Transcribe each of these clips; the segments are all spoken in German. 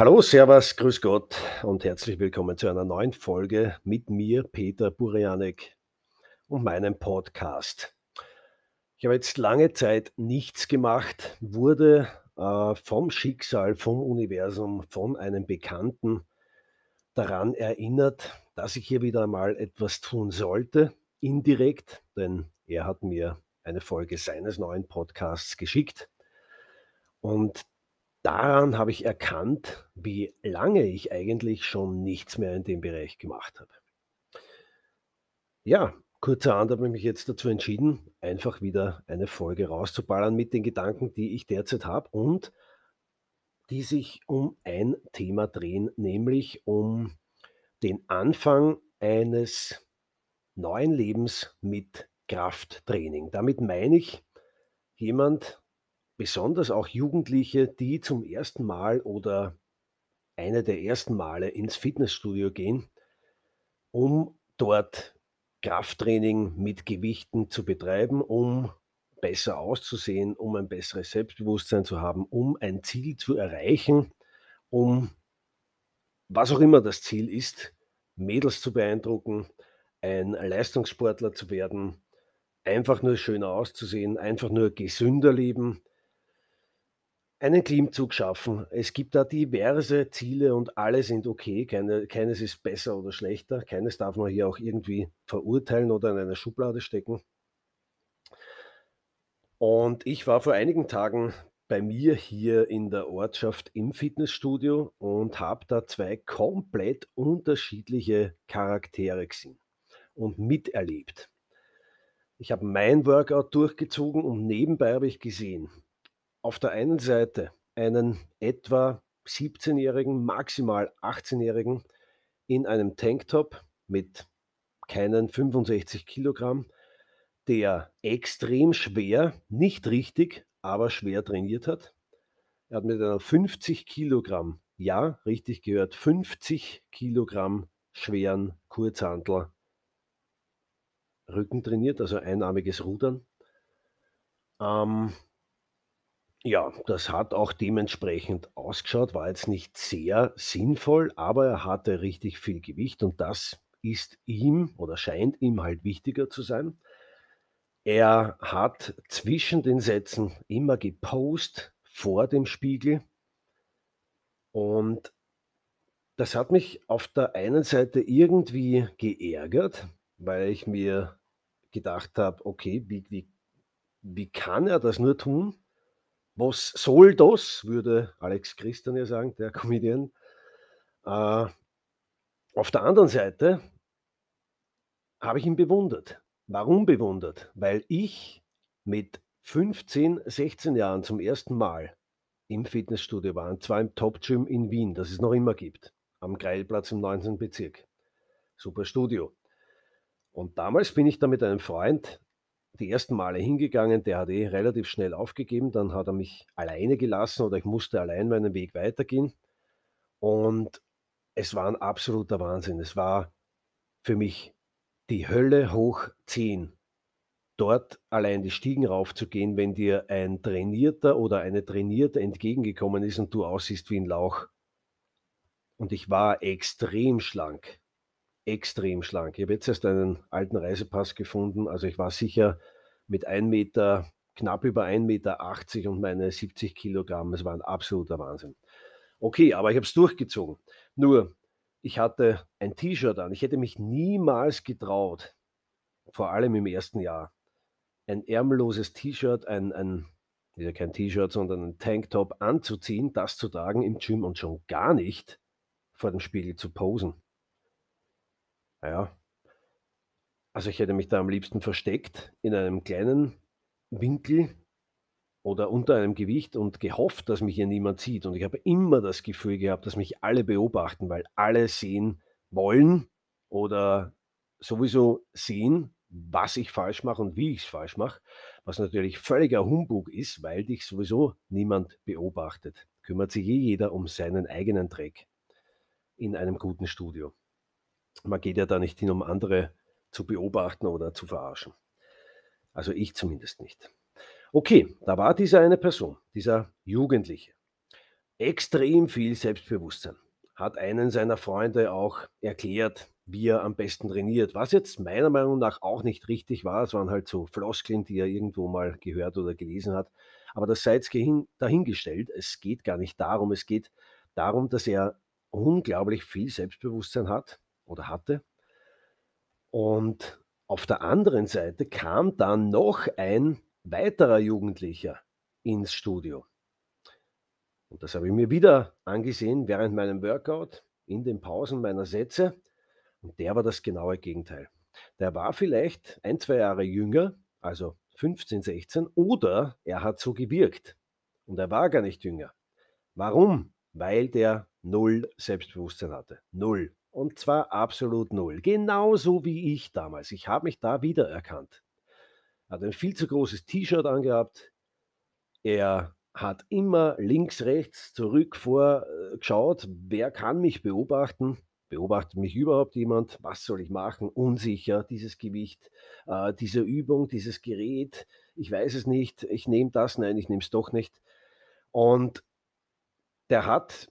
Hallo, Servus, Grüß Gott und herzlich willkommen zu einer neuen Folge mit mir, Peter Burianek und meinem Podcast. Ich habe jetzt lange Zeit nichts gemacht, wurde äh, vom Schicksal, vom Universum, von einem Bekannten daran erinnert, dass ich hier wieder einmal etwas tun sollte, indirekt, denn er hat mir eine Folge seines neuen Podcasts geschickt. Und daran habe ich erkannt, wie lange ich eigentlich schon nichts mehr in dem Bereich gemacht habe. Ja, kurzerhand habe ich mich jetzt dazu entschieden, einfach wieder eine Folge rauszuballern mit den Gedanken, die ich derzeit habe und die sich um ein Thema drehen, nämlich um den Anfang eines neuen Lebens mit Krafttraining. Damit meine ich jemand, besonders auch Jugendliche, die zum ersten Mal oder eine der ersten Male ins Fitnessstudio gehen, um dort Krafttraining mit Gewichten zu betreiben, um besser auszusehen, um ein besseres Selbstbewusstsein zu haben, um ein Ziel zu erreichen, um was auch immer das Ziel ist, Mädels zu beeindrucken, ein Leistungssportler zu werden, einfach nur schöner auszusehen, einfach nur gesünder leben, einen Klimmzug schaffen. Es gibt da diverse Ziele und alle sind okay. Keine, keines ist besser oder schlechter. Keines darf man hier auch irgendwie verurteilen oder in eine Schublade stecken. Und ich war vor einigen Tagen bei mir hier in der Ortschaft im Fitnessstudio und habe da zwei komplett unterschiedliche Charaktere gesehen und miterlebt. Ich habe mein Workout durchgezogen und nebenbei habe ich gesehen, auf der einen Seite einen etwa 17-Jährigen, maximal 18-Jährigen in einem Tanktop mit keinen 65 Kilogramm, der extrem schwer, nicht richtig, aber schwer trainiert hat. Er hat mit einer 50 Kilogramm, ja, richtig gehört, 50 Kilogramm schweren Kurzhantel Rücken trainiert, also einarmiges Rudern. Ähm, ja, das hat auch dementsprechend ausgeschaut, war jetzt nicht sehr sinnvoll, aber er hatte richtig viel Gewicht und das ist ihm oder scheint ihm halt wichtiger zu sein. Er hat zwischen den Sätzen immer gepostet vor dem Spiegel und das hat mich auf der einen Seite irgendwie geärgert, weil ich mir gedacht habe, okay, wie, wie, wie kann er das nur tun? Was soll das, würde Alex Christian ja sagen, der Comedian. Äh, auf der anderen Seite habe ich ihn bewundert. Warum bewundert? Weil ich mit 15, 16 Jahren zum ersten Mal im Fitnessstudio war, und zwar im Top Gym in Wien, das es noch immer gibt, am Greilplatz im 19. Bezirk. Super Studio. Und damals bin ich da mit einem Freund die ersten Male hingegangen, der hat eh relativ schnell aufgegeben, dann hat er mich alleine gelassen oder ich musste allein meinen Weg weitergehen. Und es war ein absoluter Wahnsinn. Es war für mich die Hölle hoch 10, dort allein die Stiegen raufzugehen, wenn dir ein Trainierter oder eine Trainierte entgegengekommen ist und du aussiehst wie ein Lauch. Und ich war extrem schlank extrem schlank. Ich habe jetzt erst einen alten Reisepass gefunden. Also ich war sicher mit 1 Meter, knapp über 1,80 Meter und meine 70 Kilogramm. Es war ein absoluter Wahnsinn. Okay, aber ich habe es durchgezogen. Nur, ich hatte ein T-Shirt an. Ich hätte mich niemals getraut, vor allem im ersten Jahr, ein ärmelloses T-Shirt, ein, ein ja kein T-Shirt, sondern ein Tanktop anzuziehen, das zu tragen im Gym und schon gar nicht vor dem Spiegel zu posen. Ja. Also, ich hätte mich da am liebsten versteckt in einem kleinen Winkel oder unter einem Gewicht und gehofft, dass mich hier niemand sieht. Und ich habe immer das Gefühl gehabt, dass mich alle beobachten, weil alle sehen wollen oder sowieso sehen, was ich falsch mache und wie ich es falsch mache, was natürlich völliger Humbug ist, weil dich sowieso niemand beobachtet. Kümmert sich eh jeder um seinen eigenen Dreck in einem guten Studio. Man geht ja da nicht hin, um andere zu beobachten oder zu verarschen. Also ich zumindest nicht. Okay, da war dieser eine Person, dieser Jugendliche. extrem viel Selbstbewusstsein. Hat einen seiner Freunde auch erklärt, wie er am besten trainiert, was jetzt meiner Meinung nach auch nicht richtig war. Es waren halt so Floskeln, die er irgendwo mal gehört oder gelesen hat. Aber das sei jetzt dahingestellt. Es geht gar nicht darum. Es geht darum, dass er unglaublich viel Selbstbewusstsein hat oder hatte. Und auf der anderen Seite kam dann noch ein weiterer Jugendlicher ins Studio. Und das habe ich mir wieder angesehen während meinem Workout, in den Pausen meiner Sätze. Und der war das genaue Gegenteil. Der war vielleicht ein, zwei Jahre jünger, also 15, 16, oder er hat so gewirkt. Und er war gar nicht jünger. Warum? Weil der null Selbstbewusstsein hatte. Null. Und zwar absolut null. Genauso wie ich damals. Ich habe mich da wiedererkannt. Er hat ein viel zu großes T-Shirt angehabt. Er hat immer links, rechts, zurück, vor äh, geschaut, wer kann mich beobachten? Beobachtet mich überhaupt jemand? Was soll ich machen? Unsicher, dieses Gewicht, äh, diese Übung, dieses Gerät. Ich weiß es nicht. Ich nehme das, nein, ich nehme es doch nicht. Und der hat,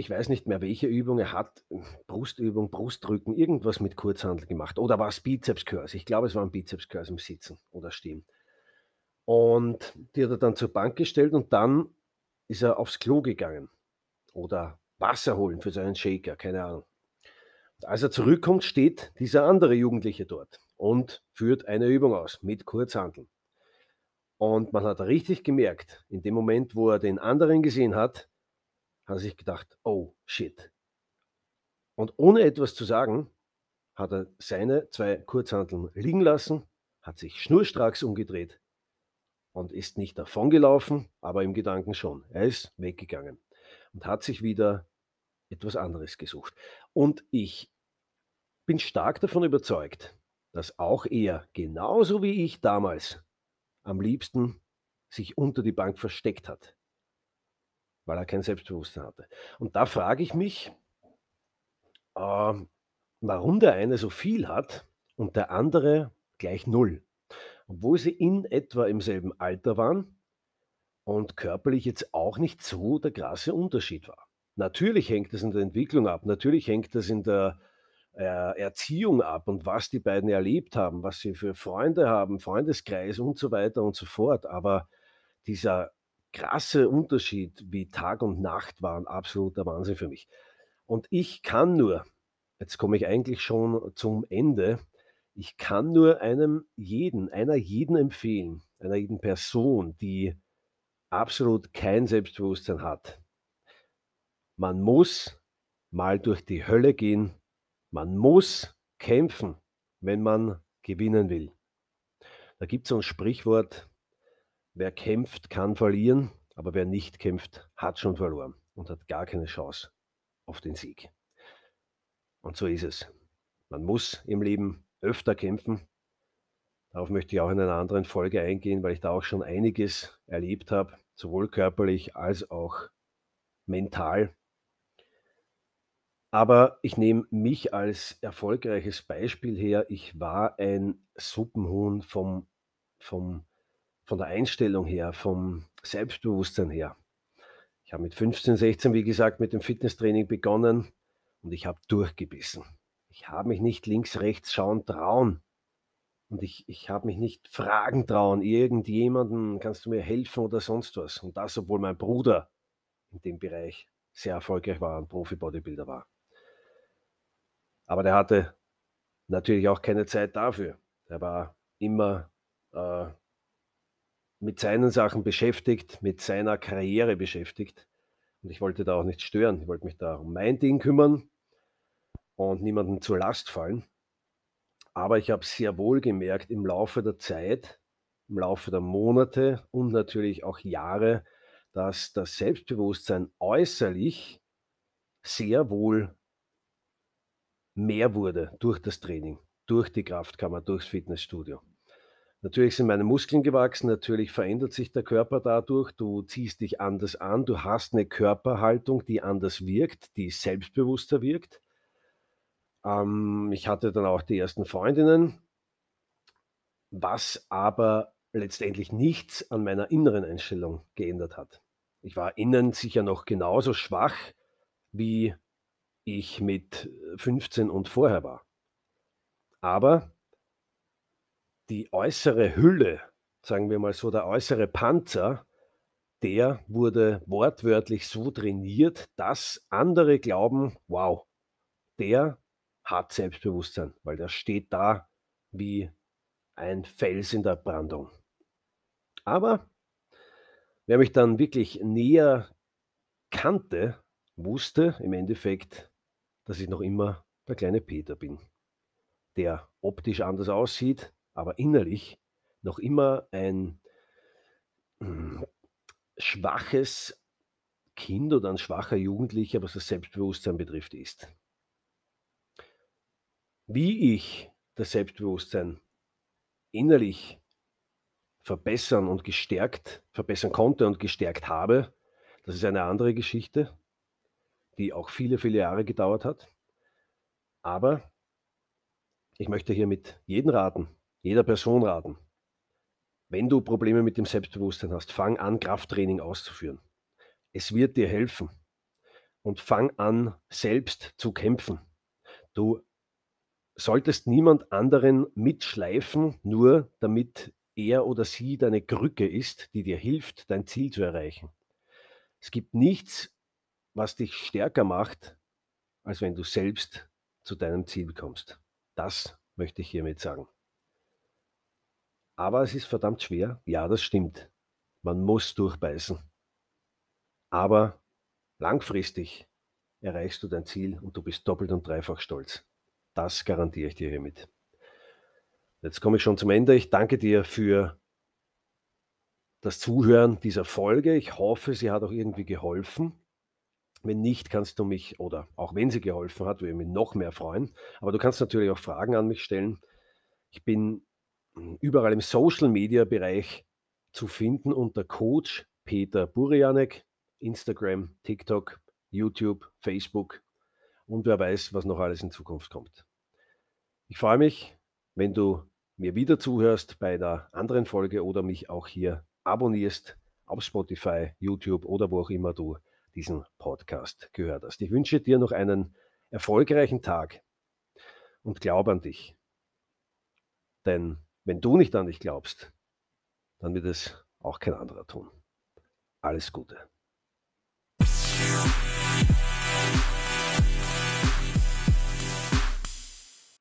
ich weiß nicht mehr welche Übung, er hat Brustübung, Brustdrücken, irgendwas mit Kurzhandel gemacht. Oder war es Bizeps Curls? Ich glaube, es war ein Bizeps im Sitzen oder Stehen. Und die hat er dann zur Bank gestellt und dann ist er aufs Klo gegangen. Oder Wasser holen für seinen Shaker, keine Ahnung. Und als er zurückkommt, steht dieser andere Jugendliche dort und führt eine Übung aus mit Kurzhandeln. Und man hat richtig gemerkt, in dem Moment, wo er den anderen gesehen hat, hat er sich gedacht, oh shit. Und ohne etwas zu sagen, hat er seine zwei Kurzhandeln liegen lassen, hat sich schnurstracks umgedreht und ist nicht davongelaufen, aber im Gedanken schon. Er ist weggegangen und hat sich wieder etwas anderes gesucht. Und ich bin stark davon überzeugt, dass auch er, genauso wie ich damals, am liebsten sich unter die Bank versteckt hat, weil er kein Selbstbewusstsein hatte. Und da frage ich mich, äh, warum der eine so viel hat und der andere gleich null, obwohl sie in etwa im selben Alter waren und körperlich jetzt auch nicht so der krasse Unterschied war. Natürlich hängt es in der Entwicklung ab, natürlich hängt es in der äh, Erziehung ab und was die beiden erlebt haben, was sie für Freunde haben, Freundeskreis und so weiter und so fort. Aber dieser krasse Unterschied wie Tag und Nacht war ein absoluter Wahnsinn für mich. Und ich kann nur, jetzt komme ich eigentlich schon zum Ende, ich kann nur einem jeden, einer jeden empfehlen, einer jeden Person, die absolut kein Selbstbewusstsein hat, man muss mal durch die Hölle gehen. Man muss kämpfen, wenn man gewinnen will. Da gibt es so ein Sprichwort, wer kämpft, kann verlieren, aber wer nicht kämpft, hat schon verloren und hat gar keine Chance auf den Sieg. Und so ist es. Man muss im Leben öfter kämpfen. Darauf möchte ich auch in einer anderen Folge eingehen, weil ich da auch schon einiges erlebt habe, sowohl körperlich als auch mental. Aber ich nehme mich als erfolgreiches Beispiel her. Ich war ein Suppenhuhn vom vom von der Einstellung her, vom Selbstbewusstsein her. Ich habe mit 15, 16, wie gesagt, mit dem Fitnesstraining begonnen und ich habe durchgebissen. Ich habe mich nicht links, rechts schauen trauen. Und ich ich habe mich nicht fragen trauen, irgendjemanden: „Kannst du mir helfen?“ oder sonst was. Und das, obwohl mein Bruder in dem Bereich sehr erfolgreich war und Profi-Bodybuilder war. Aber der hatte natürlich auch keine Zeit dafür. Der war immer, äh, mit seinen Sachen beschäftigt, mit seiner Karriere beschäftigt. Und ich wollte da auch nicht stören. Ich wollte mich da um mein Ding kümmern und niemandem zur Last fallen. Aber ich habe sehr wohl gemerkt im Laufe der Zeit, im Laufe der Monate und natürlich auch Jahre, dass das Selbstbewusstsein äußerlich sehr wohl mehr wurde durch das Training, durch die Kraftkammer, durchs Fitnessstudio. Natürlich sind meine Muskeln gewachsen, natürlich verändert sich der Körper dadurch, du ziehst dich anders an, du hast eine Körperhaltung, die anders wirkt, die selbstbewusster wirkt. Ähm, ich hatte dann auch die ersten Freundinnen, was aber letztendlich nichts an meiner inneren Einstellung geändert hat. Ich war innen sicher noch genauso schwach, wie ich mit 15 und vorher war. Aber die äußere Hülle, sagen wir mal so, der äußere Panzer, der wurde wortwörtlich so trainiert, dass andere glauben, wow, der hat Selbstbewusstsein, weil der steht da wie ein Fels in der Brandung. Aber wer mich dann wirklich näher kannte, wusste im Endeffekt, dass ich noch immer der kleine Peter bin, der optisch anders aussieht, aber innerlich noch immer ein hm, schwaches Kind oder ein schwacher Jugendlicher, was das Selbstbewusstsein betrifft, ist. Wie ich das Selbstbewusstsein innerlich verbessern und gestärkt verbessern konnte und gestärkt habe, das ist eine andere Geschichte, die auch viele, viele Jahre gedauert hat. Aber ich möchte hier mit jedem raten, jeder Person raten, wenn du Probleme mit dem Selbstbewusstsein hast, fang an, Krafttraining auszuführen. Es wird dir helfen. Und fang an, selbst zu kämpfen. Du solltest niemand anderen mitschleifen, nur damit er oder sie deine Krücke ist, die dir hilft, dein Ziel zu erreichen. Es gibt nichts, was dich stärker macht, als wenn du selbst zu deinem Ziel kommst. Das möchte ich hiermit sagen. Aber es ist verdammt schwer. Ja, das stimmt. Man muss durchbeißen. Aber langfristig erreichst du dein Ziel und du bist doppelt und dreifach stolz. Das garantiere ich dir hiermit. Jetzt komme ich schon zum Ende. Ich danke dir für das Zuhören dieser Folge. Ich hoffe, sie hat auch irgendwie geholfen. Wenn nicht, kannst du mich, oder auch wenn sie geholfen hat, würde ich mich noch mehr freuen. Aber du kannst natürlich auch Fragen an mich stellen. Ich bin überall im Social-Media-Bereich zu finden unter Coach Peter Burianek, Instagram, TikTok, YouTube, Facebook und wer weiß, was noch alles in Zukunft kommt. Ich freue mich, wenn du mir wieder zuhörst bei der anderen Folge oder mich auch hier abonnierst auf Spotify, YouTube oder wo auch immer du diesen Podcast gehört hast. Ich wünsche dir noch einen erfolgreichen Tag und glaube an dich. Denn wenn du nicht an dich glaubst, dann wird es auch kein anderer tun. Alles Gute.